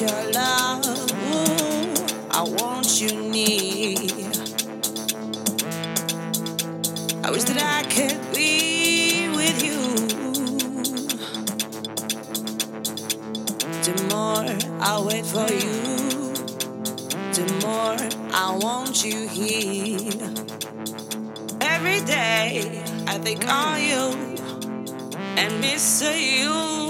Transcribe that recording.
your love. I want you near. I wish that I could be with you. The more I wait for you, the more I want you here. Every day I think on you and miss you.